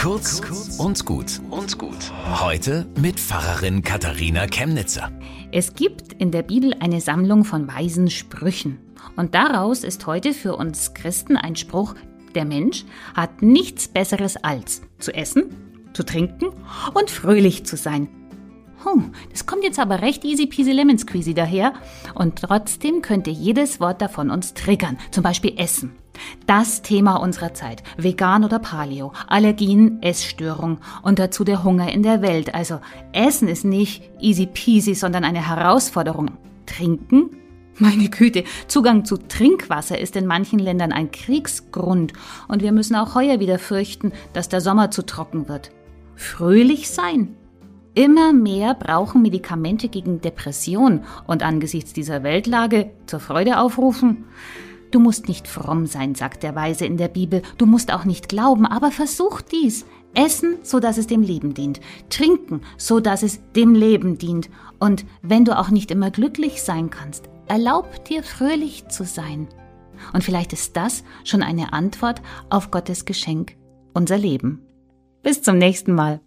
Kurz und gut und gut. Heute mit Pfarrerin Katharina Chemnitzer. Es gibt in der Bibel eine Sammlung von weisen Sprüchen. Und daraus ist heute für uns Christen ein Spruch, der Mensch hat nichts Besseres als zu essen, zu trinken und fröhlich zu sein. Hm, das kommt jetzt aber recht easy peasy lemon squeezy daher. Und trotzdem könnte jedes Wort davon uns triggern. Zum Beispiel Essen. Das Thema unserer Zeit. Vegan oder Paleo. Allergien, Essstörung und dazu der Hunger in der Welt. Also Essen ist nicht easy peasy, sondern eine Herausforderung. Trinken? Meine Güte, Zugang zu Trinkwasser ist in manchen Ländern ein Kriegsgrund und wir müssen auch heuer wieder fürchten, dass der Sommer zu trocken wird. Fröhlich sein? Immer mehr brauchen Medikamente gegen Depression und angesichts dieser Weltlage zur Freude aufrufen. Du musst nicht fromm sein, sagt der Weise in der Bibel, du musst auch nicht glauben, aber versuch dies. Essen, so dass es dem Leben dient. Trinken, so dass es dem Leben dient. Und wenn du auch nicht immer glücklich sein kannst, erlaub dir fröhlich zu sein. Und vielleicht ist das schon eine Antwort auf Gottes Geschenk, unser Leben. Bis zum nächsten Mal.